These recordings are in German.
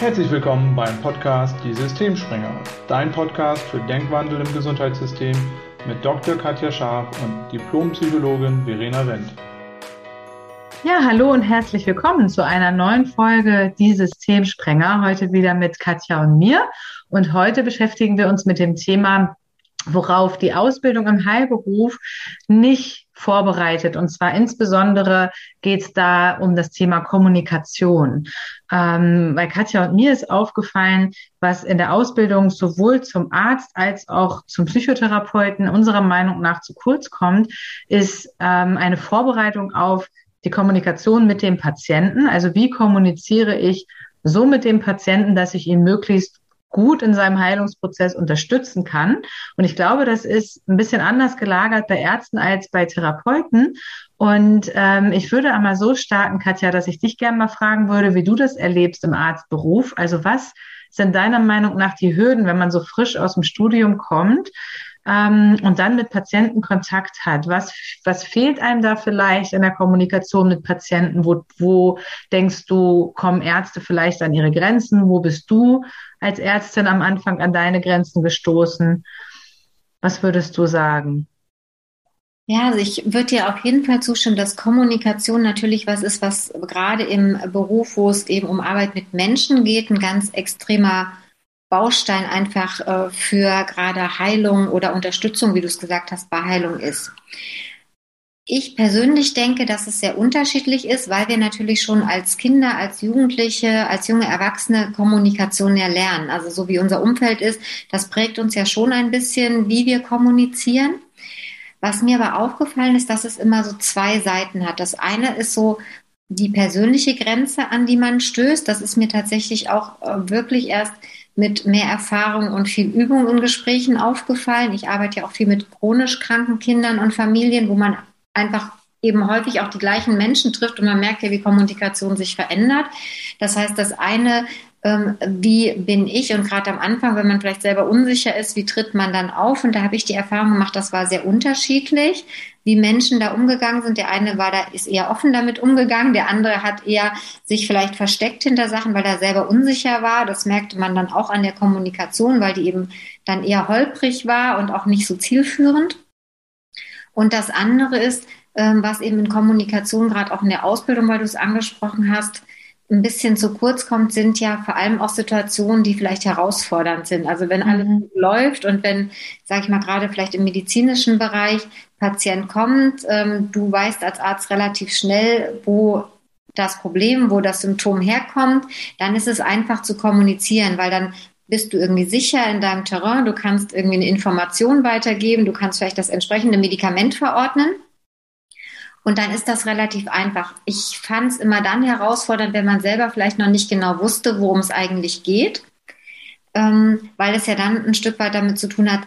Herzlich willkommen beim Podcast Die Systemspringer, dein Podcast für Denkwandel im Gesundheitssystem mit Dr. Katja Scharf und Diplompsychologin Verena Wendt. Ja, hallo und herzlich willkommen zu einer neuen Folge Die Systemsprenger. Heute wieder mit Katja und mir. Und heute beschäftigen wir uns mit dem Thema, worauf die Ausbildung im Heilberuf nicht vorbereitet. Und zwar insbesondere geht es da um das Thema Kommunikation. Ähm, bei Katja und mir ist aufgefallen, was in der Ausbildung sowohl zum Arzt als auch zum Psychotherapeuten unserer Meinung nach zu kurz kommt, ist ähm, eine Vorbereitung auf die Kommunikation mit dem Patienten. Also wie kommuniziere ich so mit dem Patienten, dass ich ihn möglichst gut in seinem Heilungsprozess unterstützen kann. Und ich glaube, das ist ein bisschen anders gelagert bei Ärzten als bei Therapeuten. Und ähm, ich würde einmal so starten, Katja, dass ich dich gerne mal fragen würde, wie du das erlebst im Arztberuf. Also was sind deiner Meinung nach die Hürden, wenn man so frisch aus dem Studium kommt? Ähm, und dann mit Patienten Kontakt hat. Was, was fehlt einem da vielleicht in der Kommunikation mit Patienten? Wo, wo denkst du, kommen Ärzte vielleicht an ihre Grenzen? Wo bist du als Ärztin am Anfang an deine Grenzen gestoßen? Was würdest du sagen? Ja, also ich würde dir auf jeden Fall zustimmen, dass Kommunikation natürlich was ist, was gerade im Beruf, wo es eben um Arbeit mit Menschen geht, ein ganz extremer Baustein einfach äh, für gerade Heilung oder Unterstützung, wie du es gesagt hast, bei Heilung ist. Ich persönlich denke, dass es sehr unterschiedlich ist, weil wir natürlich schon als Kinder, als Jugendliche, als junge Erwachsene Kommunikation ja lernen. Also so wie unser Umfeld ist, das prägt uns ja schon ein bisschen, wie wir kommunizieren. Was mir aber aufgefallen ist, dass es immer so zwei Seiten hat. Das eine ist so die persönliche Grenze, an die man stößt. Das ist mir tatsächlich auch äh, wirklich erst mit mehr Erfahrung und viel Übung in Gesprächen aufgefallen. Ich arbeite ja auch viel mit chronisch kranken Kindern und Familien, wo man einfach eben häufig auch die gleichen Menschen trifft und man merkt ja, wie Kommunikation sich verändert. Das heißt, das eine wie bin ich und gerade am Anfang, wenn man vielleicht selber unsicher ist, wie tritt man dann auf? Und da habe ich die Erfahrung gemacht, das war sehr unterschiedlich, wie Menschen da umgegangen sind. Der eine war da, ist eher offen damit umgegangen, der andere hat eher sich vielleicht versteckt hinter Sachen, weil er selber unsicher war. Das merkte man dann auch an der Kommunikation, weil die eben dann eher holprig war und auch nicht so zielführend. Und das andere ist, ähm, was eben in Kommunikation, gerade auch in der Ausbildung, weil du es angesprochen hast, ein bisschen zu kurz kommt, sind ja vor allem auch Situationen, die vielleicht herausfordernd sind. Also wenn alles mhm. läuft und wenn, sage ich mal, gerade vielleicht im medizinischen Bereich Patient kommt, ähm, du weißt als Arzt relativ schnell, wo das Problem, wo das Symptom herkommt, dann ist es einfach zu kommunizieren, weil dann bist du irgendwie sicher in deinem Terrain, du kannst irgendwie eine Information weitergeben, du kannst vielleicht das entsprechende Medikament verordnen und dann ist das relativ einfach. Ich fand es immer dann herausfordernd, wenn man selber vielleicht noch nicht genau wusste, worum es eigentlich geht, ähm, weil es ja dann ein Stück weit damit zu tun hat,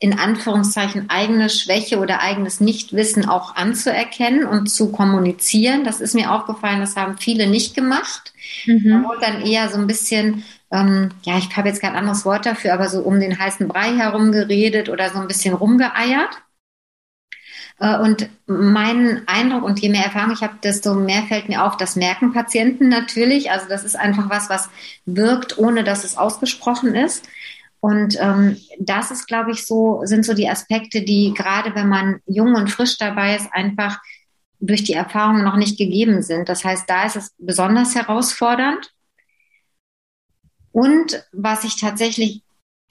in Anführungszeichen eigene Schwäche oder eigenes Nichtwissen auch anzuerkennen und zu kommunizieren. Das ist mir aufgefallen, das haben viele nicht gemacht. Mhm. Man wurde dann eher so ein bisschen, ähm, ja, ich habe jetzt kein anderes Wort dafür, aber so um den heißen Brei herum geredet oder so ein bisschen rumgeeiert. Äh, und mein Eindruck und je mehr Erfahrung ich habe, desto mehr fällt mir auf, das merken Patienten natürlich. Also das ist einfach was, was wirkt, ohne dass es ausgesprochen ist. Und ähm, das ist, glaube ich, so, sind so die Aspekte, die gerade wenn man jung und frisch dabei ist, einfach durch die Erfahrung noch nicht gegeben sind. Das heißt, da ist es besonders herausfordernd. Und was ich tatsächlich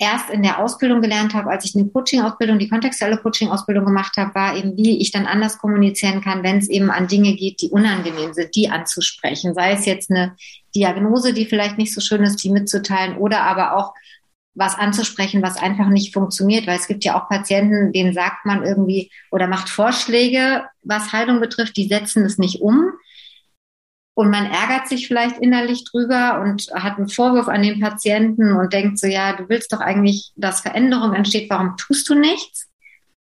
erst in der Ausbildung gelernt habe, als ich eine Coaching-Ausbildung, die kontextuelle Coaching-Ausbildung gemacht habe, war eben, wie ich dann anders kommunizieren kann, wenn es eben an Dinge geht, die unangenehm sind, die anzusprechen. Sei es jetzt eine Diagnose, die vielleicht nicht so schön ist, die mitzuteilen oder aber auch was anzusprechen, was einfach nicht funktioniert, weil es gibt ja auch Patienten, denen sagt man irgendwie oder macht Vorschläge, was Heilung betrifft, die setzen es nicht um und man ärgert sich vielleicht innerlich drüber und hat einen Vorwurf an den Patienten und denkt so, ja, du willst doch eigentlich, dass Veränderung entsteht, warum tust du nichts?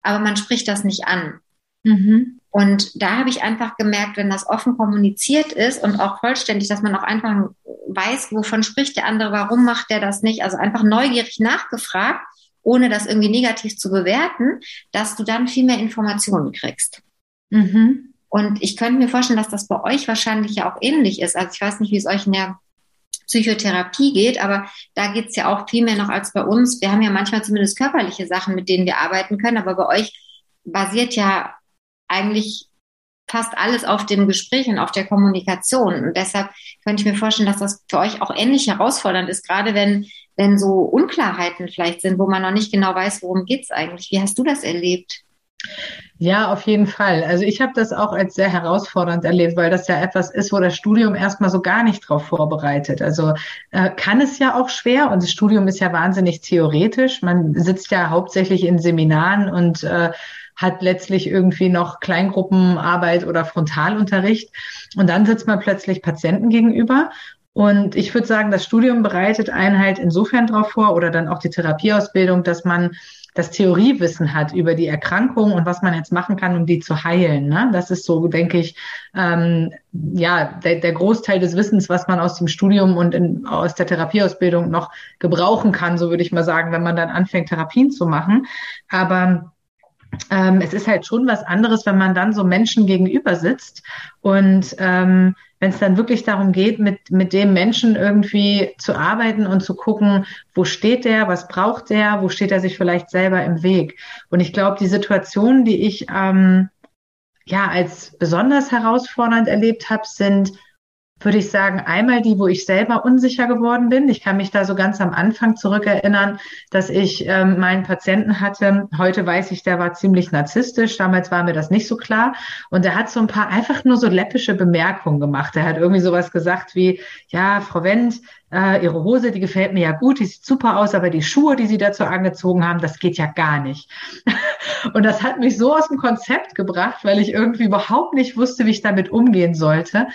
Aber man spricht das nicht an. Mhm. Und da habe ich einfach gemerkt, wenn das offen kommuniziert ist und auch vollständig, dass man auch einfach weiß, wovon spricht der andere, warum macht der das nicht, also einfach neugierig nachgefragt, ohne das irgendwie negativ zu bewerten, dass du dann viel mehr Informationen kriegst. Mhm. Und ich könnte mir vorstellen, dass das bei euch wahrscheinlich ja auch ähnlich ist. Also ich weiß nicht, wie es euch in der Psychotherapie geht, aber da geht's ja auch viel mehr noch als bei uns. Wir haben ja manchmal zumindest körperliche Sachen, mit denen wir arbeiten können, aber bei euch basiert ja eigentlich fast alles auf dem Gespräch und auf der Kommunikation. Und deshalb könnte ich mir vorstellen, dass das für euch auch ähnlich herausfordernd ist, gerade wenn, wenn so Unklarheiten vielleicht sind, wo man noch nicht genau weiß, worum geht's eigentlich. Wie hast du das erlebt? Ja, auf jeden Fall. Also ich habe das auch als sehr herausfordernd erlebt, weil das ja etwas ist, wo das Studium erstmal so gar nicht drauf vorbereitet. Also äh, kann es ja auch schwer und das Studium ist ja wahnsinnig theoretisch. Man sitzt ja hauptsächlich in Seminaren und äh, hat letztlich irgendwie noch Kleingruppenarbeit oder Frontalunterricht. Und dann sitzt man plötzlich Patienten gegenüber. Und ich würde sagen, das Studium bereitet einen halt insofern darauf vor oder dann auch die Therapieausbildung, dass man das Theoriewissen hat über die Erkrankung und was man jetzt machen kann, um die zu heilen. Ne? Das ist so, denke ich, ähm, ja, der, der Großteil des Wissens, was man aus dem Studium und in, aus der Therapieausbildung noch gebrauchen kann, so würde ich mal sagen, wenn man dann anfängt, Therapien zu machen. Aber ähm, es ist halt schon was anderes, wenn man dann so Menschen gegenüber sitzt und ähm, wenn es dann wirklich darum geht, mit, mit dem Menschen irgendwie zu arbeiten und zu gucken, wo steht der, was braucht der, wo steht er sich vielleicht selber im Weg. Und ich glaube, die Situation, die ich ähm, ja als besonders herausfordernd erlebt habe, sind würde ich sagen, einmal die, wo ich selber unsicher geworden bin. Ich kann mich da so ganz am Anfang zurückerinnern, dass ich ähm, meinen Patienten hatte. Heute weiß ich, der war ziemlich narzisstisch. Damals war mir das nicht so klar. Und er hat so ein paar einfach nur so läppische Bemerkungen gemacht. Er hat irgendwie sowas gesagt wie, ja, Frau Wendt, äh, ihre Hose, die gefällt mir ja gut, die sieht super aus, aber die Schuhe, die sie dazu angezogen haben, das geht ja gar nicht. und das hat mich so aus dem Konzept gebracht, weil ich irgendwie überhaupt nicht wusste, wie ich damit umgehen sollte.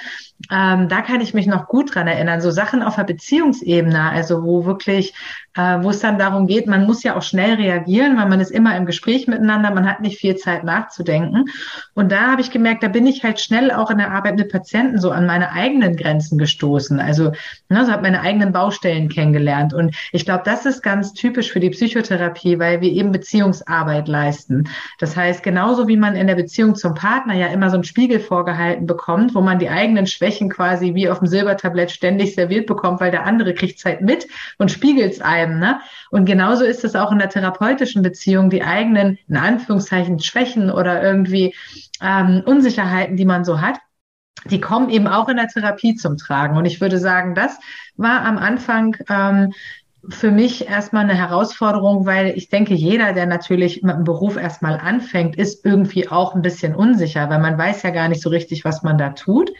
Ähm, da kann ich mich noch gut dran erinnern. So Sachen auf der Beziehungsebene, also wo wirklich, äh, wo es dann darum geht, man muss ja auch schnell reagieren, weil man ist immer im Gespräch miteinander, man hat nicht viel Zeit nachzudenken. Und da habe ich gemerkt, da bin ich halt schnell auch in der Arbeit mit Patienten so an meine eigenen Grenzen gestoßen. Also, ne, so habe meine eigenen Baustellen kennengelernt. Und ich glaube, das ist ganz typisch für die Psychotherapie, weil wir eben Beziehungsarbeit leisten. Das heißt, genauso wie man in der Beziehung zum Partner ja immer so einen Spiegel vorgehalten bekommt, wo man die eigenen Schwächen quasi wie auf dem Silbertablett ständig serviert bekommt, weil der andere kriegt es halt mit und spiegelt es einem. Ne? Und genauso ist es auch in der therapeutischen Beziehung, die eigenen, in Anführungszeichen, Schwächen oder irgendwie ähm, Unsicherheiten, die man so hat die kommen eben auch in der Therapie zum Tragen. Und ich würde sagen, das war am Anfang ähm, für mich erstmal eine Herausforderung, weil ich denke, jeder, der natürlich mit dem Beruf erstmal anfängt, ist irgendwie auch ein bisschen unsicher, weil man weiß ja gar nicht so richtig, was man da tut.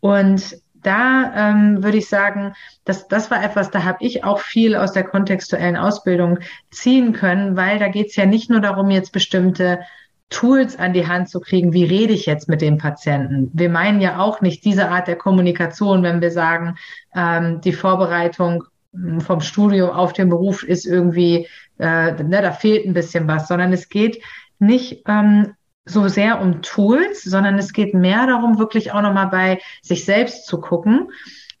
Und da ähm, würde ich sagen, dass das war etwas, da habe ich auch viel aus der kontextuellen Ausbildung ziehen können, weil da geht es ja nicht nur darum, jetzt bestimmte Tools an die Hand zu kriegen, wie rede ich jetzt mit dem Patienten. Wir meinen ja auch nicht diese Art der Kommunikation, wenn wir sagen, ähm, die Vorbereitung hm, vom Studium auf den Beruf ist irgendwie, äh, ne, da fehlt ein bisschen was, sondern es geht nicht ähm, so sehr um Tools, sondern es geht mehr darum, wirklich auch nochmal bei sich selbst zu gucken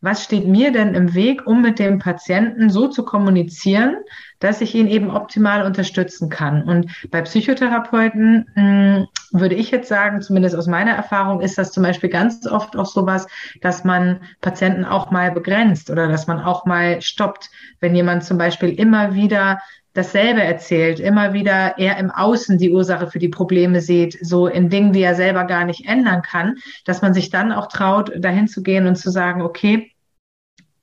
was steht mir denn im Weg, um mit dem Patienten so zu kommunizieren, dass ich ihn eben optimal unterstützen kann. Und bei Psychotherapeuten mh, hm, würde ich jetzt sagen, zumindest aus meiner Erfahrung, ist das zum Beispiel ganz oft auch sowas, dass man Patienten auch mal begrenzt oder dass man auch mal stoppt, wenn jemand zum Beispiel immer wieder dasselbe erzählt, immer wieder eher im Außen die Ursache für die Probleme sieht, so in Dingen, die er selber gar nicht ändern kann, dass man sich dann auch traut, dahin zu gehen und zu sagen, okay,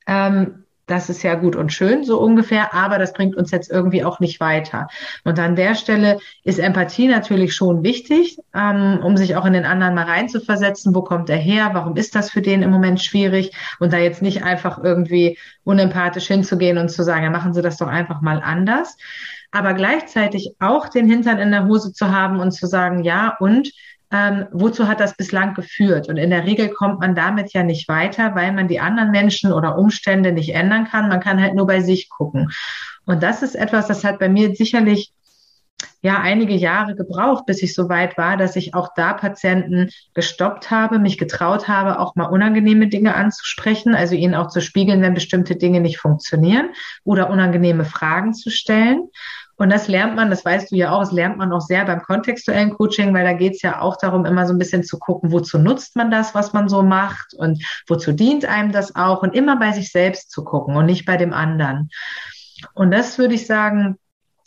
ähm, das ist ja gut und schön, so ungefähr, aber das bringt uns jetzt irgendwie auch nicht weiter. Und an der Stelle ist Empathie natürlich schon wichtig, ähm, um sich auch in den anderen mal reinzuversetzen. Wo kommt er her? Warum ist das für den im Moment schwierig? Und da jetzt nicht einfach irgendwie unempathisch hinzugehen und zu sagen, ja, machen Sie das doch einfach mal anders. Aber gleichzeitig auch den Hintern in der Hose zu haben und zu sagen, ja, und ähm, wozu hat das bislang geführt? Und in der Regel kommt man damit ja nicht weiter, weil man die anderen Menschen oder Umstände nicht ändern kann. Man kann halt nur bei sich gucken. Und das ist etwas, das hat bei mir sicherlich ja einige Jahre gebraucht, bis ich so weit war, dass ich auch da Patienten gestoppt habe, mich getraut habe, auch mal unangenehme Dinge anzusprechen, also ihnen auch zu spiegeln, wenn bestimmte Dinge nicht funktionieren oder unangenehme Fragen zu stellen. Und das lernt man, das weißt du ja auch, das lernt man auch sehr beim kontextuellen Coaching, weil da geht es ja auch darum, immer so ein bisschen zu gucken, wozu nutzt man das, was man so macht und wozu dient einem das auch und immer bei sich selbst zu gucken und nicht bei dem anderen. Und das würde ich sagen,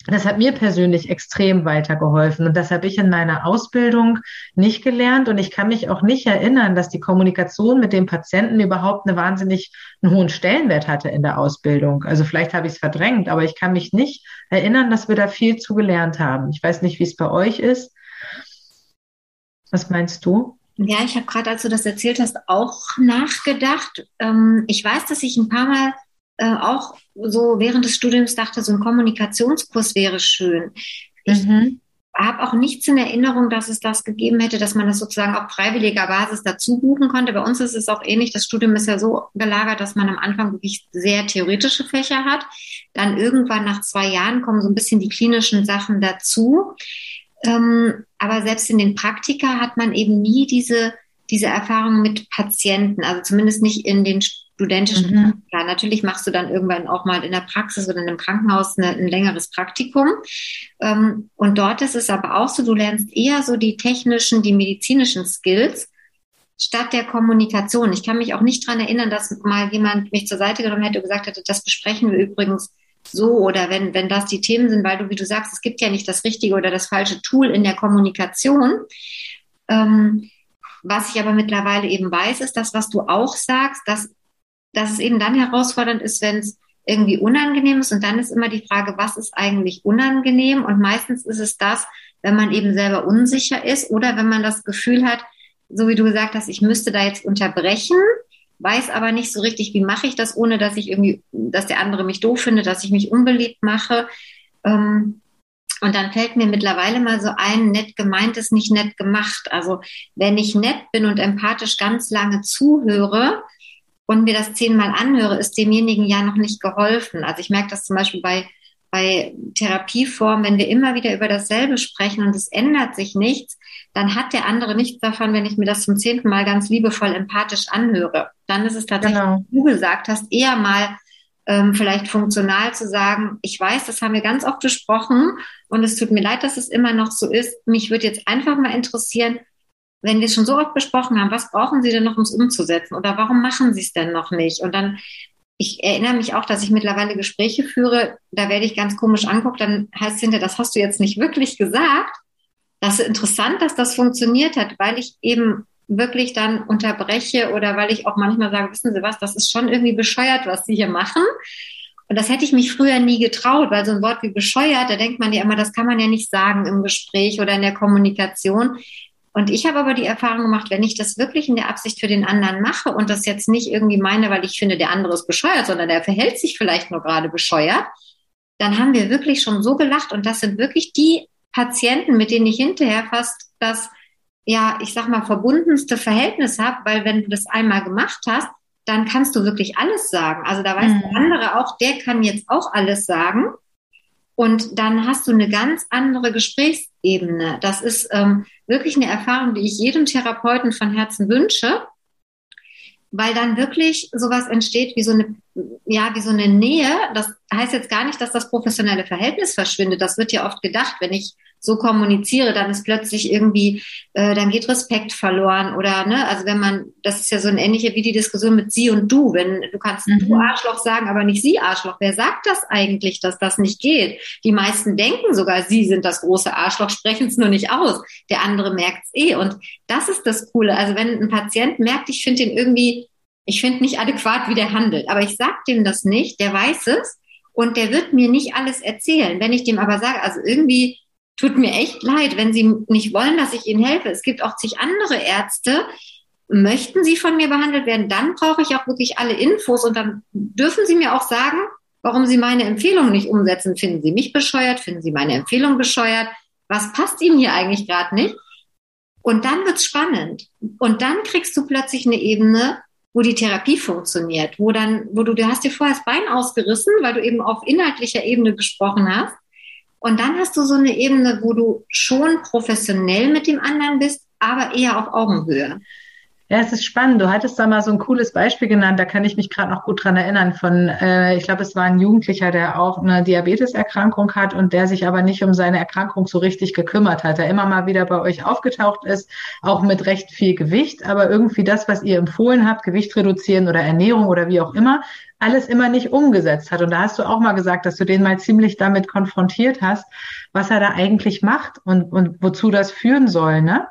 das hat mir persönlich extrem weitergeholfen und das habe ich in meiner Ausbildung nicht gelernt und ich kann mich auch nicht erinnern, dass die Kommunikation mit dem Patienten überhaupt eine wahnsinnig einen hohen Stellenwert hatte in der Ausbildung. Also vielleicht habe ich es verdrängt, aber ich kann mich nicht erinnern, dass wir da viel zu gelernt haben. Ich weiß nicht, wie es bei euch ist. Was meinst du? Ja, ich habe gerade, als du das erzählt hast, auch nachgedacht. Ähm, ich weiß, dass ich ein paar Mal äh, auch so während des Studiums dachte, so ein Kommunikationskurs wäre schön. Ich mhm. habe auch nichts in Erinnerung, dass es das gegeben hätte, dass man das sozusagen auf freiwilliger Basis dazu buchen konnte. Bei uns ist es auch ähnlich. Das Studium ist ja so gelagert, dass man am Anfang wirklich sehr theoretische Fächer hat. Dann irgendwann nach zwei Jahren kommen so ein bisschen die klinischen Sachen dazu. Ähm, aber selbst in den Praktika hat man eben nie diese, diese Erfahrung mit Patienten, also zumindest nicht in den studentischen mhm. Praktika. Natürlich machst du dann irgendwann auch mal in der Praxis oder in einem Krankenhaus eine, ein längeres Praktikum. Ähm, und dort ist es aber auch so, du lernst eher so die technischen, die medizinischen Skills statt der Kommunikation. Ich kann mich auch nicht dran erinnern, dass mal jemand mich zur Seite genommen hätte und gesagt hätte, das besprechen wir übrigens so oder wenn, wenn das die Themen sind, weil du, wie du sagst, es gibt ja nicht das richtige oder das falsche Tool in der Kommunikation. Ähm, was ich aber mittlerweile eben weiß, ist das, was du auch sagst, dass dass es eben dann herausfordernd ist, wenn es irgendwie unangenehm ist. Und dann ist immer die Frage, was ist eigentlich unangenehm? Und meistens ist es das, wenn man eben selber unsicher ist oder wenn man das Gefühl hat, so wie du gesagt hast, ich müsste da jetzt unterbrechen, weiß aber nicht so richtig, wie mache ich das, ohne dass ich irgendwie, dass der andere mich doof findet, dass ich mich unbeliebt mache. Ähm, und dann fällt mir mittlerweile mal so ein, nett gemeint ist nicht nett gemacht. Also wenn ich nett bin und empathisch ganz lange zuhöre, und mir das zehnmal anhöre, ist demjenigen ja noch nicht geholfen. Also ich merke das zum Beispiel bei, bei Therapieformen, wenn wir immer wieder über dasselbe sprechen und es ändert sich nichts, dann hat der andere nichts davon, wenn ich mir das zum zehnten Mal ganz liebevoll empathisch anhöre. Dann ist es tatsächlich, genau. wie du gesagt hast, eher mal ähm, vielleicht funktional zu sagen, ich weiß, das haben wir ganz oft besprochen und es tut mir leid, dass es immer noch so ist. Mich würde jetzt einfach mal interessieren, wenn wir es schon so oft besprochen haben, was brauchen Sie denn noch, um es umzusetzen? Oder warum machen Sie es denn noch nicht? Und dann, ich erinnere mich auch, dass ich mittlerweile Gespräche führe, da werde ich ganz komisch anguckt, dann heißt es hinterher, das hast du jetzt nicht wirklich gesagt. Das ist interessant, dass das funktioniert hat, weil ich eben wirklich dann unterbreche oder weil ich auch manchmal sage, wissen Sie was, das ist schon irgendwie bescheuert, was Sie hier machen. Und das hätte ich mich früher nie getraut, weil so ein Wort wie bescheuert, da denkt man ja immer, das kann man ja nicht sagen im Gespräch oder in der Kommunikation. Und ich habe aber die Erfahrung gemacht, wenn ich das wirklich in der Absicht für den anderen mache und das jetzt nicht irgendwie meine, weil ich finde, der andere ist bescheuert, sondern der verhält sich vielleicht nur gerade bescheuert, dann haben wir wirklich schon so gelacht. Und das sind wirklich die Patienten, mit denen ich hinterher fast das, ja, ich sag mal, verbundenste Verhältnis habe, weil wenn du das einmal gemacht hast, dann kannst du wirklich alles sagen. Also da weiß mhm. der andere auch, der kann jetzt auch alles sagen. Und dann hast du eine ganz andere Gesprächsebene. Das ist ähm, wirklich eine Erfahrung, die ich jedem Therapeuten von Herzen wünsche, weil dann wirklich sowas entsteht wie so eine, ja, wie so eine Nähe. Das heißt jetzt gar nicht, dass das professionelle Verhältnis verschwindet. Das wird ja oft gedacht, wenn ich so kommuniziere, dann ist plötzlich irgendwie, äh, dann geht Respekt verloren oder ne, also wenn man, das ist ja so ein ähnliche wie die Diskussion mit sie und du, wenn du kannst mhm. du Arschloch sagen, aber nicht sie Arschloch. Wer sagt das eigentlich, dass das nicht geht? Die meisten denken sogar, sie sind das große Arschloch, sprechen es nur nicht aus. Der andere merkt es eh und das ist das Coole. Also wenn ein Patient merkt, ich finde ihn irgendwie, ich finde nicht adäquat, wie der handelt, aber ich sag dem das nicht, der weiß es und der wird mir nicht alles erzählen. Wenn ich dem aber sage, also irgendwie tut mir echt leid, wenn Sie nicht wollen, dass ich Ihnen helfe. Es gibt auch zig andere Ärzte. Möchten Sie von mir behandelt werden, dann brauche ich auch wirklich alle Infos und dann dürfen Sie mir auch sagen, warum Sie meine Empfehlung nicht umsetzen. Finden Sie mich bescheuert? Finden Sie meine Empfehlung bescheuert? Was passt Ihnen hier eigentlich gerade nicht? Und dann wird's spannend. Und dann kriegst du plötzlich eine Ebene, wo die Therapie funktioniert, wo dann, wo du, du hast dir vorher das Bein ausgerissen, weil du eben auf inhaltlicher Ebene gesprochen hast. Und dann hast du so eine Ebene, wo du schon professionell mit dem anderen bist, aber eher auf Augenhöhe. Ja, es ist spannend. Du hattest da mal so ein cooles Beispiel genannt, da kann ich mich gerade noch gut dran erinnern, von, äh, ich glaube, es war ein Jugendlicher, der auch eine Diabeteserkrankung hat und der sich aber nicht um seine Erkrankung so richtig gekümmert hat, der immer mal wieder bei euch aufgetaucht ist, auch mit recht viel Gewicht, aber irgendwie das, was ihr empfohlen habt, Gewicht reduzieren oder Ernährung oder wie auch immer, alles immer nicht umgesetzt hat. Und da hast du auch mal gesagt, dass du den mal ziemlich damit konfrontiert hast, was er da eigentlich macht und, und wozu das führen soll, ne?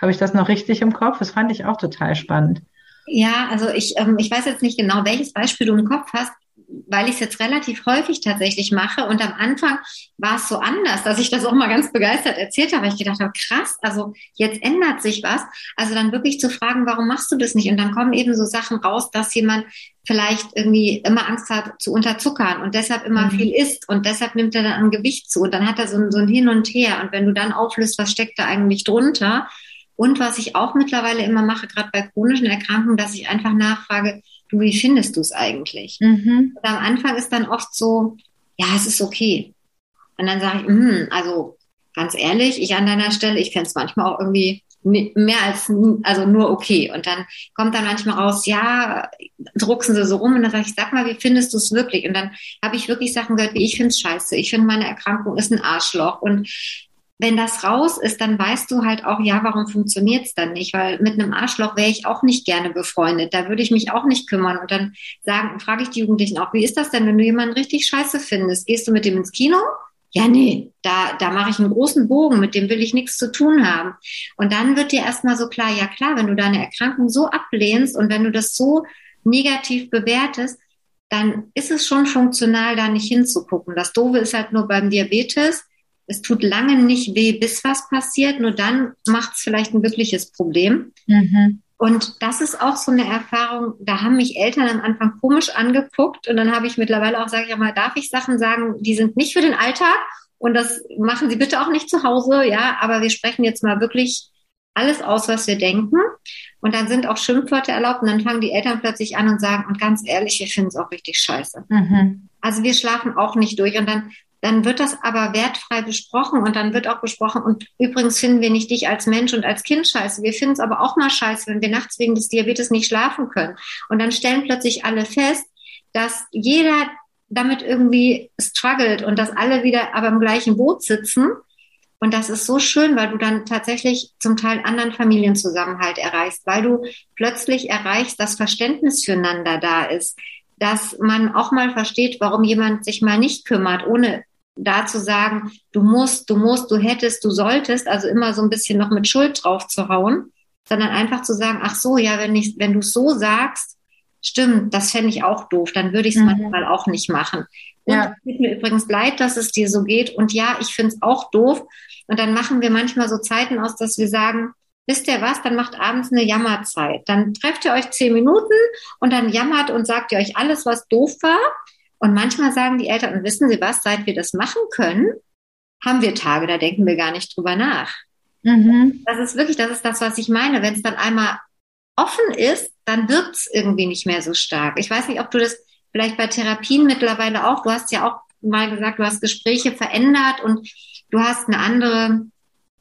Habe ich das noch richtig im Kopf? Das fand ich auch total spannend. Ja, also ich, ähm, ich weiß jetzt nicht genau, welches Beispiel du im Kopf hast, weil ich es jetzt relativ häufig tatsächlich mache. Und am Anfang war es so anders, dass ich das auch mal ganz begeistert erzählt habe. Ich gedacht habe, krass, also jetzt ändert sich was. Also dann wirklich zu fragen, warum machst du das nicht? Und dann kommen eben so Sachen raus, dass jemand vielleicht irgendwie immer Angst hat zu unterzuckern und deshalb immer mhm. viel isst und deshalb nimmt er dann an Gewicht zu und dann hat er so ein, so ein Hin und Her. Und wenn du dann auflöst, was steckt da eigentlich drunter, und was ich auch mittlerweile immer mache, gerade bei chronischen Erkrankungen, dass ich einfach nachfrage, du, wie findest du es eigentlich? Mhm. Und am Anfang ist dann oft so, ja, es ist okay. Und dann sage ich, hm, also ganz ehrlich, ich an deiner Stelle, ich fände es manchmal auch irgendwie mehr als also nur okay. Und dann kommt dann manchmal raus, ja, drucksen sie so rum und dann sage ich, sag mal, wie findest du es wirklich? Und dann habe ich wirklich Sachen gehört, wie ich finde es scheiße, ich finde meine Erkrankung ist ein Arschloch und wenn das raus ist, dann weißt du halt auch, ja, warum funktioniert es dann nicht? Weil mit einem Arschloch wäre ich auch nicht gerne befreundet. Da würde ich mich auch nicht kümmern. Und dann sagen, frage ich die Jugendlichen auch, wie ist das denn, wenn du jemanden richtig scheiße findest? Gehst du mit dem ins Kino? Ja, nee, da, da mache ich einen großen Bogen, mit dem will ich nichts zu tun haben. Und dann wird dir erstmal so klar, ja klar, wenn du deine Erkrankung so ablehnst und wenn du das so negativ bewertest, dann ist es schon funktional, da nicht hinzugucken. Das Doofe ist halt nur beim Diabetes, es tut lange nicht weh, bis was passiert, nur dann macht es vielleicht ein wirkliches Problem. Mhm. Und das ist auch so eine Erfahrung, da haben mich Eltern am Anfang komisch angeguckt und dann habe ich mittlerweile auch, sage ich mal, darf ich Sachen sagen, die sind nicht für den Alltag und das machen Sie bitte auch nicht zu Hause, ja, aber wir sprechen jetzt mal wirklich alles aus, was wir denken. Und dann sind auch Schimpfwörter erlaubt und dann fangen die Eltern plötzlich an und sagen, und ganz ehrlich, wir finden es auch richtig scheiße. Mhm. Also wir schlafen auch nicht durch. Und dann dann wird das aber wertfrei besprochen und dann wird auch besprochen, und übrigens finden wir nicht dich als Mensch und als Kind scheiße. Wir finden es aber auch mal scheiße, wenn wir nachts wegen des Diabetes nicht schlafen können. Und dann stellen plötzlich alle fest, dass jeder damit irgendwie struggelt und dass alle wieder aber im gleichen Boot sitzen. Und das ist so schön, weil du dann tatsächlich zum Teil anderen Familienzusammenhalt erreichst, weil du plötzlich erreichst, dass Verständnis füreinander da ist, dass man auch mal versteht, warum jemand sich mal nicht kümmert, ohne da zu sagen, du musst, du musst, du hättest, du solltest, also immer so ein bisschen noch mit Schuld drauf zu hauen, sondern einfach zu sagen, ach so, ja, wenn ich, wenn du so sagst, stimmt, das fände ich auch doof, dann würde ich es mhm. manchmal auch nicht machen. Und ja. es tut mir übrigens leid, dass es dir so geht. Und ja, ich finde es auch doof. Und dann machen wir manchmal so Zeiten aus, dass wir sagen, wisst ihr was, dann macht abends eine Jammerzeit. Dann trefft ihr euch zehn Minuten und dann jammert und sagt ihr euch alles, was doof war. Und manchmal sagen die Eltern, und wissen Sie was, seit wir das machen können, haben wir Tage, da denken wir gar nicht drüber nach. Mhm. Das ist wirklich, das ist das, was ich meine. Wenn es dann einmal offen ist, dann wirkt es irgendwie nicht mehr so stark. Ich weiß nicht, ob du das vielleicht bei Therapien mittlerweile auch, du hast ja auch mal gesagt, du hast Gespräche verändert und du hast eine andere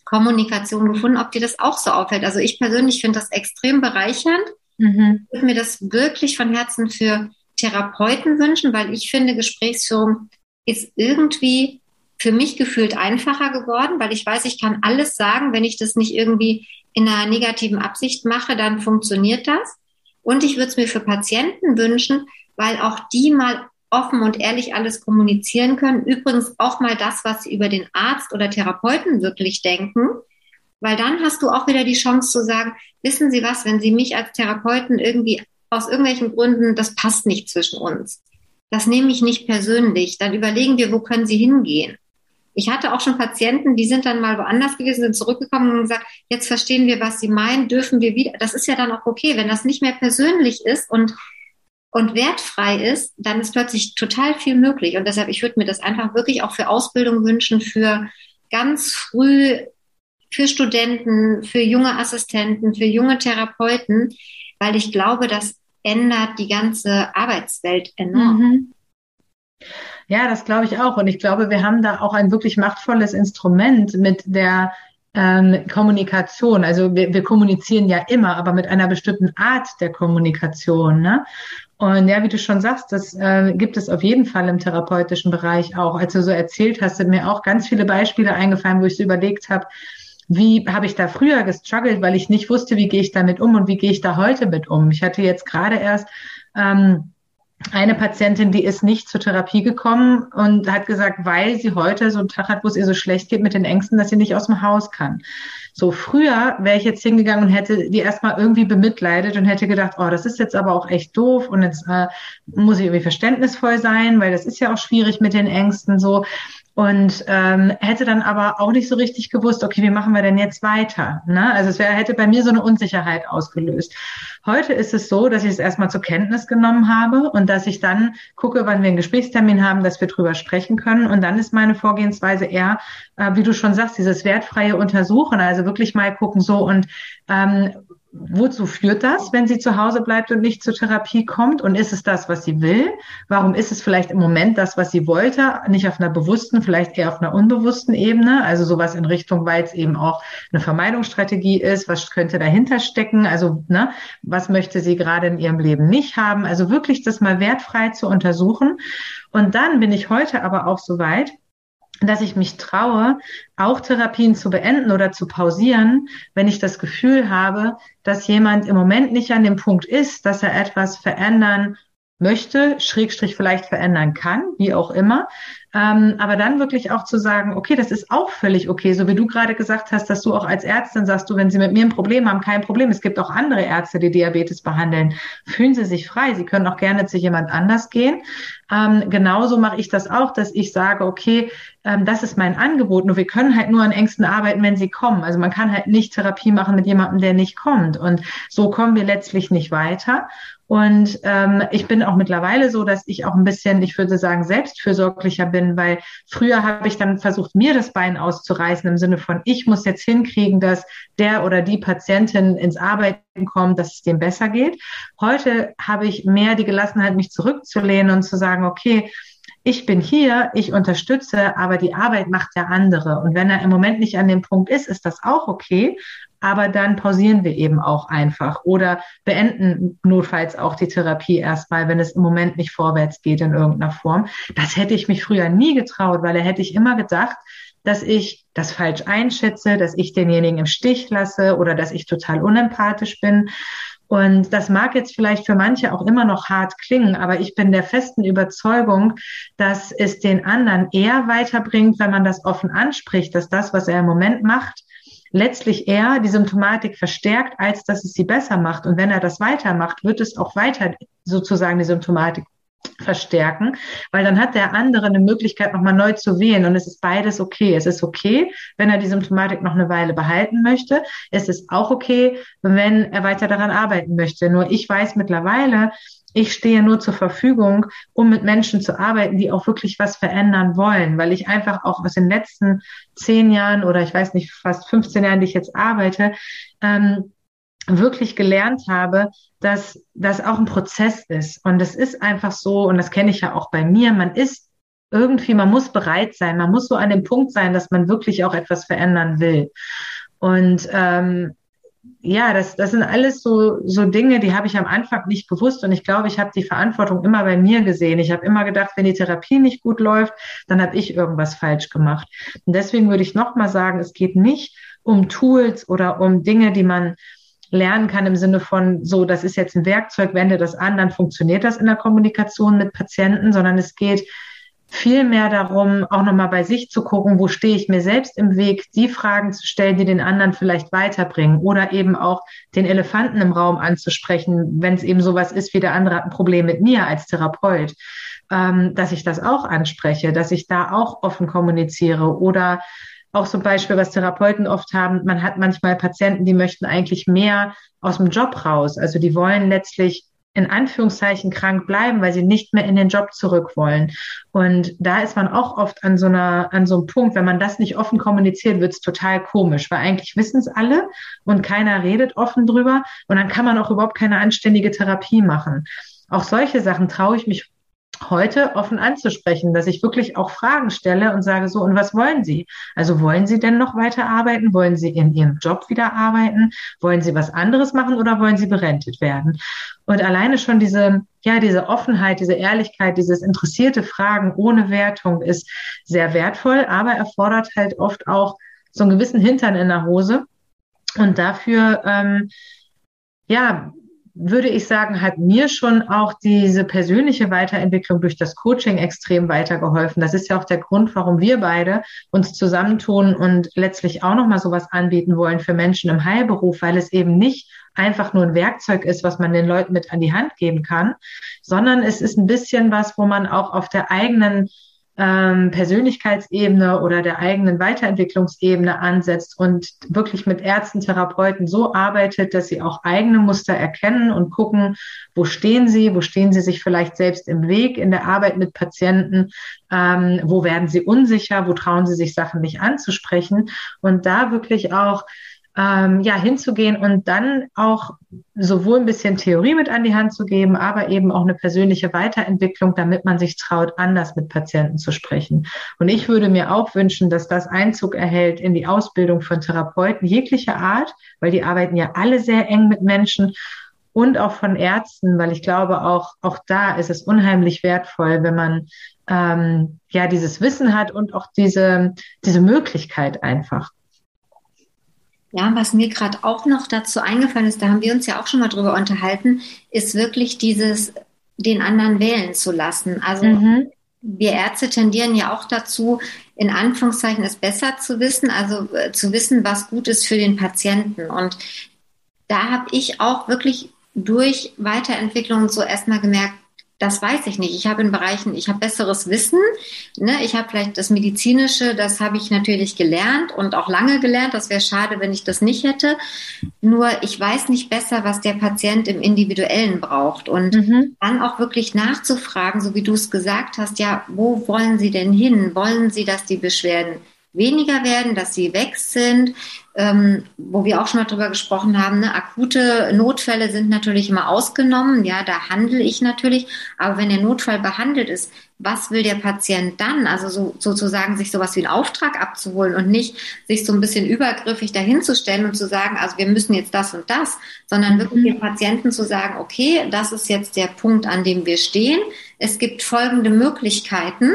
Kommunikation gefunden, ob dir das auch so auffällt. Also ich persönlich finde das extrem bereichernd. Mhm. Ich würde mir das wirklich von Herzen für Therapeuten wünschen, weil ich finde, Gesprächsführung ist irgendwie für mich gefühlt einfacher geworden, weil ich weiß, ich kann alles sagen. Wenn ich das nicht irgendwie in einer negativen Absicht mache, dann funktioniert das. Und ich würde es mir für Patienten wünschen, weil auch die mal offen und ehrlich alles kommunizieren können. Übrigens auch mal das, was sie über den Arzt oder Therapeuten wirklich denken. Weil dann hast du auch wieder die Chance zu sagen, wissen Sie was, wenn Sie mich als Therapeuten irgendwie aus irgendwelchen Gründen, das passt nicht zwischen uns. Das nehme ich nicht persönlich. Dann überlegen wir, wo können Sie hingehen? Ich hatte auch schon Patienten, die sind dann mal woanders gewesen, sind zurückgekommen und gesagt, jetzt verstehen wir, was Sie meinen, dürfen wir wieder. Das ist ja dann auch okay, wenn das nicht mehr persönlich ist und und wertfrei ist, dann ist plötzlich total viel möglich. Und deshalb, ich würde mir das einfach wirklich auch für Ausbildung wünschen, für ganz früh, für Studenten, für junge Assistenten, für junge Therapeuten, weil ich glaube, das ändert die ganze Arbeitswelt enorm. Mhm. Ja, das glaube ich auch. Und ich glaube, wir haben da auch ein wirklich machtvolles Instrument mit der ähm, Kommunikation. Also wir, wir kommunizieren ja immer, aber mit einer bestimmten Art der Kommunikation. Ne? Und ja, wie du schon sagst, das äh, gibt es auf jeden Fall im therapeutischen Bereich auch. Als du so erzählt hast, sind mir auch ganz viele Beispiele eingefallen, wo ich so überlegt habe, wie habe ich da früher gestruggelt, weil ich nicht wusste, wie gehe ich damit um und wie gehe ich da heute mit um. Ich hatte jetzt gerade erst ähm, eine Patientin, die ist nicht zur Therapie gekommen und hat gesagt, weil sie heute so einen Tag hat, wo es ihr so schlecht geht mit den Ängsten, dass sie nicht aus dem Haus kann. So früher wäre ich jetzt hingegangen und hätte die erstmal irgendwie bemitleidet und hätte gedacht, oh, das ist jetzt aber auch echt doof und jetzt äh, muss ich irgendwie verständnisvoll sein, weil das ist ja auch schwierig mit den Ängsten so und ähm, hätte dann aber auch nicht so richtig gewusst, okay, wie machen wir denn jetzt weiter? Ne? Also es wär, hätte bei mir so eine Unsicherheit ausgelöst. Heute ist es so, dass ich es erstmal zur Kenntnis genommen habe und dass ich dann gucke, wann wir einen Gesprächstermin haben, dass wir drüber sprechen können. Und dann ist meine Vorgehensweise eher, äh, wie du schon sagst, dieses wertfreie Untersuchen, also wirklich mal gucken, so und ähm, wozu führt das, wenn sie zu Hause bleibt und nicht zur Therapie kommt? Und ist es das, was sie will? Warum ist es vielleicht im Moment das, was sie wollte? Nicht auf einer bewussten, vielleicht eher auf einer unbewussten Ebene. Also sowas in Richtung, weil es eben auch eine Vermeidungsstrategie ist. Was könnte dahinter stecken? Also, ne, was möchte sie gerade in ihrem Leben nicht haben? Also wirklich das mal wertfrei zu untersuchen. Und dann bin ich heute aber auch so weit, dass ich mich traue, auch Therapien zu beenden oder zu pausieren, wenn ich das Gefühl habe, dass jemand im Moment nicht an dem Punkt ist, dass er etwas verändern möchte, Schrägstrich vielleicht verändern kann, wie auch immer. Ähm, aber dann wirklich auch zu sagen, okay, das ist auch völlig okay, so wie du gerade gesagt hast, dass du auch als Ärztin sagst, du, wenn Sie mit mir ein Problem haben, kein Problem. Es gibt auch andere Ärzte, die Diabetes behandeln. Fühlen Sie sich frei. Sie können auch gerne zu jemand anders gehen. Ähm, genauso mache ich das auch, dass ich sage, okay, ähm, das ist mein Angebot. Nur wir können halt nur an Ängsten arbeiten, wenn sie kommen. Also man kann halt nicht Therapie machen mit jemandem, der nicht kommt. Und so kommen wir letztlich nicht weiter. Und ähm, ich bin auch mittlerweile so, dass ich auch ein bisschen, ich würde sagen, selbstfürsorglicher bin, weil früher habe ich dann versucht, mir das Bein auszureißen im Sinne von, ich muss jetzt hinkriegen, dass der oder die Patientin ins Arbeiten kommt, dass es dem besser geht. Heute habe ich mehr die Gelassenheit, mich zurückzulehnen und zu sagen, okay, ich bin hier, ich unterstütze, aber die Arbeit macht der andere. Und wenn er im Moment nicht an dem Punkt ist, ist das auch okay aber dann pausieren wir eben auch einfach oder beenden notfalls auch die Therapie erstmal, wenn es im Moment nicht vorwärts geht in irgendeiner Form. Das hätte ich mich früher nie getraut, weil da hätte ich immer gedacht, dass ich das falsch einschätze, dass ich denjenigen im Stich lasse oder dass ich total unempathisch bin. Und das mag jetzt vielleicht für manche auch immer noch hart klingen, aber ich bin der festen Überzeugung, dass es den anderen eher weiterbringt, wenn man das offen anspricht, dass das, was er im Moment macht, letztlich eher die Symptomatik verstärkt, als dass es sie besser macht. Und wenn er das weitermacht, wird es auch weiter sozusagen die Symptomatik verstärken, weil dann hat der andere eine Möglichkeit, nochmal neu zu wählen und es ist beides okay. Es ist okay, wenn er die Symptomatik noch eine Weile behalten möchte. Es ist auch okay, wenn er weiter daran arbeiten möchte. Nur ich weiß mittlerweile, ich stehe nur zur Verfügung, um mit Menschen zu arbeiten, die auch wirklich was verändern wollen, weil ich einfach auch aus den letzten zehn Jahren oder ich weiß nicht, fast 15 Jahren, die ich jetzt arbeite, ähm, wirklich gelernt habe, dass das auch ein Prozess ist. Und es ist einfach so, und das kenne ich ja auch bei mir, man ist irgendwie, man muss bereit sein, man muss so an dem Punkt sein, dass man wirklich auch etwas verändern will. Und ähm, ja, das, das sind alles so, so Dinge, die habe ich am Anfang nicht gewusst und ich glaube, ich habe die Verantwortung immer bei mir gesehen. Ich habe immer gedacht, wenn die Therapie nicht gut läuft, dann habe ich irgendwas falsch gemacht. Und deswegen würde ich nochmal sagen, es geht nicht um Tools oder um Dinge, die man lernen kann im Sinne von, so, das ist jetzt ein Werkzeug, wende das an, dann funktioniert das in der Kommunikation mit Patienten, sondern es geht viel mehr darum, auch nochmal bei sich zu gucken, wo stehe ich mir selbst im Weg, die Fragen zu stellen, die den anderen vielleicht weiterbringen oder eben auch den Elefanten im Raum anzusprechen, wenn es eben sowas ist wie der andere hat ein Problem mit mir als Therapeut, ähm, dass ich das auch anspreche, dass ich da auch offen kommuniziere oder auch zum Beispiel, was Therapeuten oft haben, man hat manchmal Patienten, die möchten eigentlich mehr aus dem Job raus. Also die wollen letztlich in Anführungszeichen krank bleiben, weil sie nicht mehr in den Job zurück wollen. Und da ist man auch oft an so einer, an so einem Punkt, wenn man das nicht offen kommuniziert, wird es total komisch, weil eigentlich wissen es alle und keiner redet offen drüber und dann kann man auch überhaupt keine anständige Therapie machen. Auch solche Sachen traue ich mich heute offen anzusprechen, dass ich wirklich auch Fragen stelle und sage so, und was wollen Sie? Also wollen Sie denn noch weiter arbeiten? Wollen Sie in Ihrem Job wieder arbeiten? Wollen Sie was anderes machen oder wollen Sie berentet werden? Und alleine schon diese, ja, diese Offenheit, diese Ehrlichkeit, dieses interessierte Fragen ohne Wertung ist sehr wertvoll, aber erfordert halt oft auch so einen gewissen Hintern in der Hose. Und dafür, ähm, ja, würde ich sagen, hat mir schon auch diese persönliche Weiterentwicklung durch das Coaching extrem weitergeholfen. Das ist ja auch der Grund, warum wir beide uns zusammentun und letztlich auch nochmal sowas anbieten wollen für Menschen im Heilberuf, weil es eben nicht einfach nur ein Werkzeug ist, was man den Leuten mit an die Hand geben kann, sondern es ist ein bisschen was, wo man auch auf der eigenen ähm, Persönlichkeitsebene oder der eigenen Weiterentwicklungsebene ansetzt und wirklich mit Ärzten, Therapeuten so arbeitet, dass sie auch eigene Muster erkennen und gucken, wo stehen sie, wo stehen sie sich vielleicht selbst im Weg in der Arbeit mit Patienten, ähm, wo werden sie unsicher, wo trauen sie sich Sachen nicht anzusprechen und da wirklich auch ähm, ja, hinzugehen und dann auch sowohl ein bisschen Theorie mit an die Hand zu geben, aber eben auch eine persönliche Weiterentwicklung, damit man sich traut, anders mit Patienten zu sprechen. Und ich würde mir auch wünschen, dass das Einzug erhält in die Ausbildung von Therapeuten jeglicher Art, weil die arbeiten ja alle sehr eng mit Menschen und auch von Ärzten, weil ich glaube, auch, auch da ist es unheimlich wertvoll, wenn man ähm, ja dieses Wissen hat und auch diese, diese Möglichkeit einfach. Ja, was mir gerade auch noch dazu eingefallen ist, da haben wir uns ja auch schon mal drüber unterhalten, ist wirklich dieses, den anderen wählen zu lassen. Also mhm. wir Ärzte tendieren ja auch dazu, in Anführungszeichen es besser zu wissen, also äh, zu wissen, was gut ist für den Patienten. Und da habe ich auch wirklich durch Weiterentwicklung so erstmal gemerkt, das weiß ich nicht. Ich habe in Bereichen, ich habe besseres Wissen. Ne? Ich habe vielleicht das Medizinische, das habe ich natürlich gelernt und auch lange gelernt. Das wäre schade, wenn ich das nicht hätte. Nur ich weiß nicht besser, was der Patient im Individuellen braucht. Und mhm. dann auch wirklich nachzufragen, so wie du es gesagt hast, ja, wo wollen Sie denn hin? Wollen Sie, dass die Beschwerden weniger werden, dass sie weg sind, ähm, wo wir auch schon mal drüber gesprochen haben, ne, akute Notfälle sind natürlich immer ausgenommen, ja, da handle ich natürlich, aber wenn der Notfall behandelt ist, was will der Patient dann? Also so, sozusagen sich sowas wie einen Auftrag abzuholen und nicht sich so ein bisschen übergriffig dahinzustellen und zu sagen, also wir müssen jetzt das und das, sondern mhm. wirklich den Patienten zu sagen, okay, das ist jetzt der Punkt, an dem wir stehen. Es gibt folgende Möglichkeiten.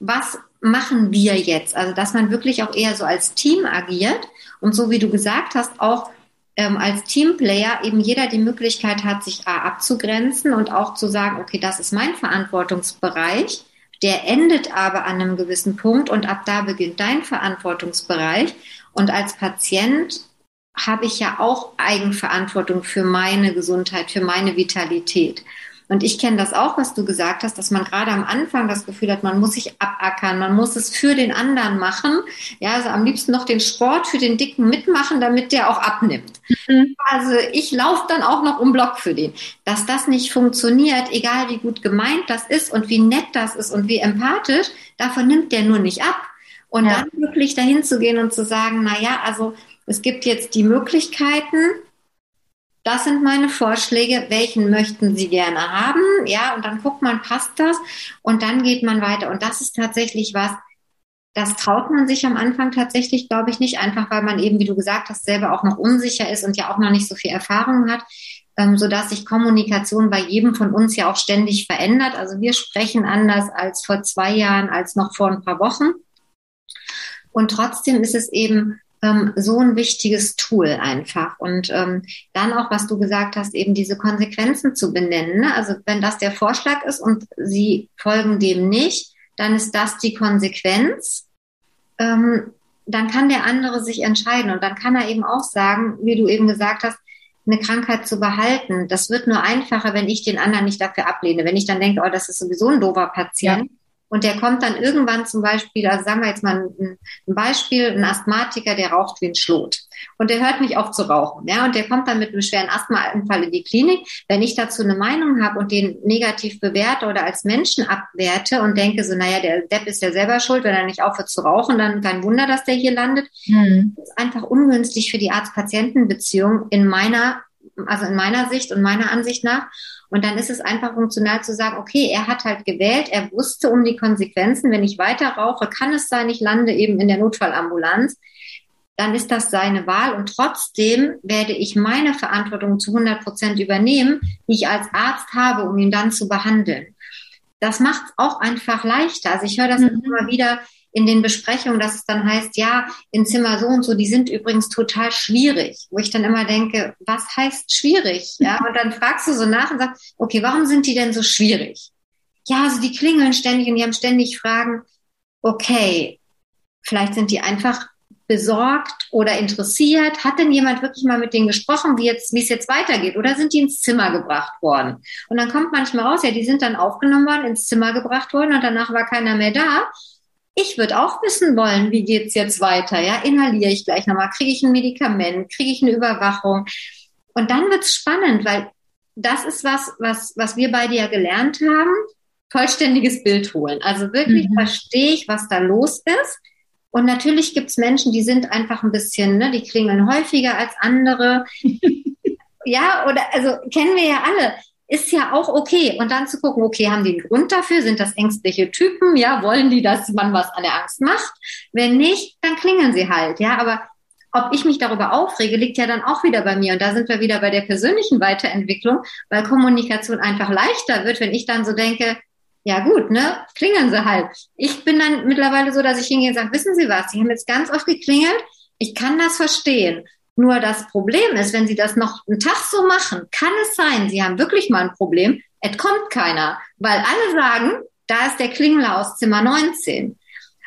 Was machen wir jetzt? Also, dass man wirklich auch eher so als Team agiert und so wie du gesagt hast, auch ähm, als Teamplayer eben jeder die Möglichkeit hat, sich A, abzugrenzen und auch zu sagen, okay, das ist mein Verantwortungsbereich. Der endet aber an einem gewissen Punkt und ab da beginnt dein Verantwortungsbereich. Und als Patient habe ich ja auch Eigenverantwortung für meine Gesundheit, für meine Vitalität. Und ich kenne das auch, was du gesagt hast, dass man gerade am Anfang das Gefühl hat, man muss sich abackern, man muss es für den anderen machen. Ja, also am liebsten noch den Sport für den Dicken mitmachen, damit der auch abnimmt. Mhm. Also ich laufe dann auch noch um Block für den. Dass das nicht funktioniert, egal wie gut gemeint das ist und wie nett das ist und wie empathisch, davon nimmt der nur nicht ab. Und ja. dann wirklich dahin zu gehen und zu sagen, na ja, also es gibt jetzt die Möglichkeiten, das sind meine Vorschläge, welchen möchten Sie gerne haben? Ja, und dann guckt man, passt das? Und dann geht man weiter. Und das ist tatsächlich was, das traut man sich am Anfang tatsächlich, glaube ich, nicht, einfach weil man eben, wie du gesagt hast, selber auch noch unsicher ist und ja auch noch nicht so viel Erfahrung hat, ähm, sodass sich Kommunikation bei jedem von uns ja auch ständig verändert. Also wir sprechen anders als vor zwei Jahren, als noch vor ein paar Wochen. Und trotzdem ist es eben ähm, so ein wichtiges Tool einfach. Und ähm, dann auch, was du gesagt hast, eben diese Konsequenzen zu benennen. Ne? Also wenn das der Vorschlag ist und sie folgen dem nicht, dann ist das die Konsequenz. Ähm, dann kann der andere sich entscheiden und dann kann er eben auch sagen, wie du eben gesagt hast, eine Krankheit zu behalten. Das wird nur einfacher, wenn ich den anderen nicht dafür ablehne. Wenn ich dann denke, oh, das ist sowieso ein doofer Patient, ja. Und der kommt dann irgendwann zum Beispiel, also sagen wir jetzt mal ein, ein, Beispiel, ein Asthmatiker, der raucht wie ein Schlot. Und der hört nicht auf zu rauchen. Ja, und der kommt dann mit einem schweren Asthmaanfall in die Klinik. Wenn ich dazu eine Meinung habe und den negativ bewerte oder als Menschen abwerte und denke so, naja, der Depp ist ja selber schuld, wenn er nicht aufhört zu rauchen, dann kein Wunder, dass der hier landet. Hm. Das ist einfach ungünstig für die Arzt-Patienten-Beziehung in meiner, also in meiner Sicht und meiner Ansicht nach. Und dann ist es einfach funktional zu sagen, okay, er hat halt gewählt, er wusste um die Konsequenzen, wenn ich weiter rauche, kann es sein, ich lande eben in der Notfallambulanz. Dann ist das seine Wahl und trotzdem werde ich meine Verantwortung zu 100 Prozent übernehmen, die ich als Arzt habe, um ihn dann zu behandeln. Das macht es auch einfach leichter. Also ich höre das mhm. immer wieder, in den Besprechungen, dass es dann heißt, ja, in Zimmer so und so, die sind übrigens total schwierig, wo ich dann immer denke, was heißt schwierig? Ja, und dann fragst du so nach und sagst, okay, warum sind die denn so schwierig? Ja, also die klingeln ständig und die haben ständig Fragen. Okay, vielleicht sind die einfach besorgt oder interessiert? Hat denn jemand wirklich mal mit denen gesprochen, wie jetzt, wie es jetzt weitergeht? Oder sind die ins Zimmer gebracht worden? Und dann kommt manchmal raus, ja, die sind dann aufgenommen worden, ins Zimmer gebracht worden und danach war keiner mehr da. Ich würde auch wissen wollen, wie geht's jetzt weiter? Ja, inhaliere ich gleich nochmal? Kriege ich ein Medikament? Kriege ich eine Überwachung? Und dann wird's spannend, weil das ist was, was, was wir beide ja gelernt haben. Vollständiges Bild holen. Also wirklich mhm. verstehe ich, was da los ist. Und natürlich gibt's Menschen, die sind einfach ein bisschen, ne, die klingeln häufiger als andere. ja, oder also kennen wir ja alle ist ja auch okay. Und dann zu gucken, okay, haben die einen Grund dafür? Sind das ängstliche Typen? Ja, wollen die, dass man was an der Angst macht? Wenn nicht, dann klingeln sie halt. Ja, aber ob ich mich darüber aufrege, liegt ja dann auch wieder bei mir. Und da sind wir wieder bei der persönlichen Weiterentwicklung, weil Kommunikation einfach leichter wird, wenn ich dann so denke, ja gut, ne, klingeln sie halt. Ich bin dann mittlerweile so, dass ich hingehe und sage, wissen Sie was, Sie haben jetzt ganz oft geklingelt, ich kann das verstehen. Nur das Problem ist, wenn Sie das noch einen Tag so machen, kann es sein, Sie haben wirklich mal ein Problem, es kommt keiner, weil alle sagen, da ist der Klingler aus Zimmer 19.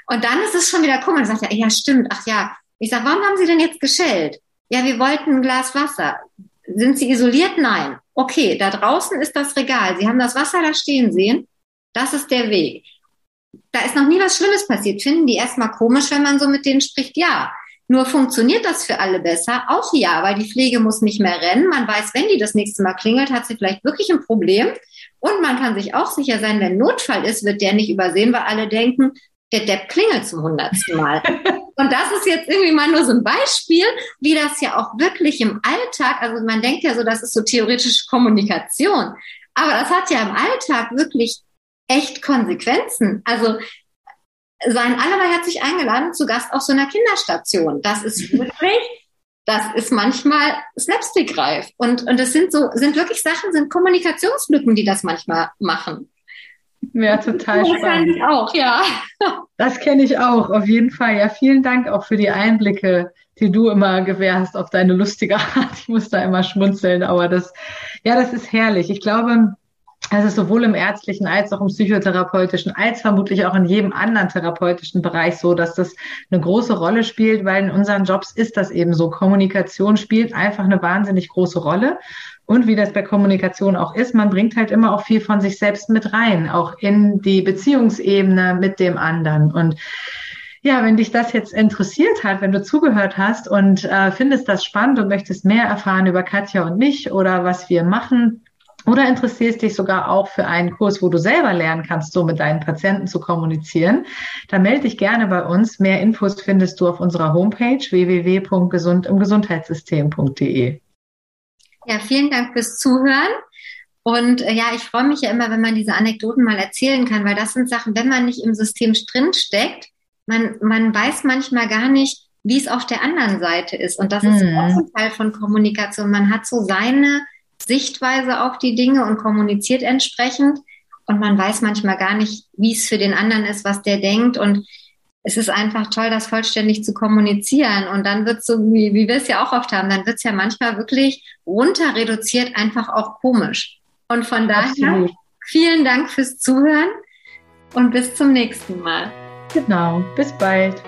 Und dann ist es schon wieder komisch. Sagt er, ja, stimmt, ach ja. Ich sage, warum haben Sie denn jetzt geschellt? Ja, wir wollten ein Glas Wasser. Sind Sie isoliert? Nein. Okay, da draußen ist das Regal. Sie haben das Wasser da stehen sehen. Das ist der Weg. Da ist noch nie was Schlimmes passiert. Finden die erstmal komisch, wenn man so mit denen spricht? Ja. Nur funktioniert das für alle besser? Auch ja, weil die Pflege muss nicht mehr rennen. Man weiß, wenn die das nächste Mal klingelt, hat sie vielleicht wirklich ein Problem. Und man kann sich auch sicher sein, wenn Notfall ist, wird der nicht übersehen, weil alle denken, der Depp klingelt zum hundertsten Mal. Und das ist jetzt irgendwie mal nur so ein Beispiel, wie das ja auch wirklich im Alltag, also man denkt ja so, das ist so theoretische Kommunikation. Aber das hat ja im Alltag wirklich echt Konsequenzen. Also seien alle mal herzlich eingeladen zu Gast auf so einer Kinderstation. Das ist wirklich, das ist manchmal slapstickreif. Und, und das sind so, sind wirklich Sachen, sind Kommunikationslücken, die das manchmal machen. Ja, total das spannend. Ich auch, ja. Das kenne ich auch, auf jeden Fall. Ja, vielen Dank auch für die Einblicke, die du immer gewährst auf deine lustige Art. Ich muss da immer schmunzeln, aber das, ja, das ist herrlich. Ich glaube, es ist sowohl im ärztlichen als auch im psychotherapeutischen, als vermutlich auch in jedem anderen therapeutischen Bereich so, dass das eine große Rolle spielt, weil in unseren Jobs ist das eben so. Kommunikation spielt einfach eine wahnsinnig große Rolle. Und wie das bei Kommunikation auch ist, man bringt halt immer auch viel von sich selbst mit rein, auch in die Beziehungsebene mit dem anderen. Und ja, wenn dich das jetzt interessiert hat, wenn du zugehört hast und äh, findest das spannend und möchtest mehr erfahren über Katja und mich oder was wir machen, oder interessierst dich sogar auch für einen Kurs, wo du selber lernen kannst, so mit deinen Patienten zu kommunizieren, dann melde dich gerne bei uns. Mehr Infos findest du auf unserer Homepage www.gesundimgesundheitssystem.de. Ja, vielen Dank fürs Zuhören. Und äh, ja, ich freue mich ja immer, wenn man diese Anekdoten mal erzählen kann, weil das sind Sachen, wenn man nicht im System drin steckt, man, man weiß manchmal gar nicht, wie es auf der anderen Seite ist. Und das ist mhm. auch ein Teil von Kommunikation. Man hat so seine Sichtweise auf die Dinge und kommuniziert entsprechend. Und man weiß manchmal gar nicht, wie es für den anderen ist, was der denkt. Und es ist einfach toll, das vollständig zu kommunizieren. Und dann wird es so, wie, wie wir es ja auch oft haben, dann wird es ja manchmal wirklich runter reduziert, einfach auch komisch. Und von daher Absolut. vielen Dank fürs Zuhören und bis zum nächsten Mal. Genau, bis bald.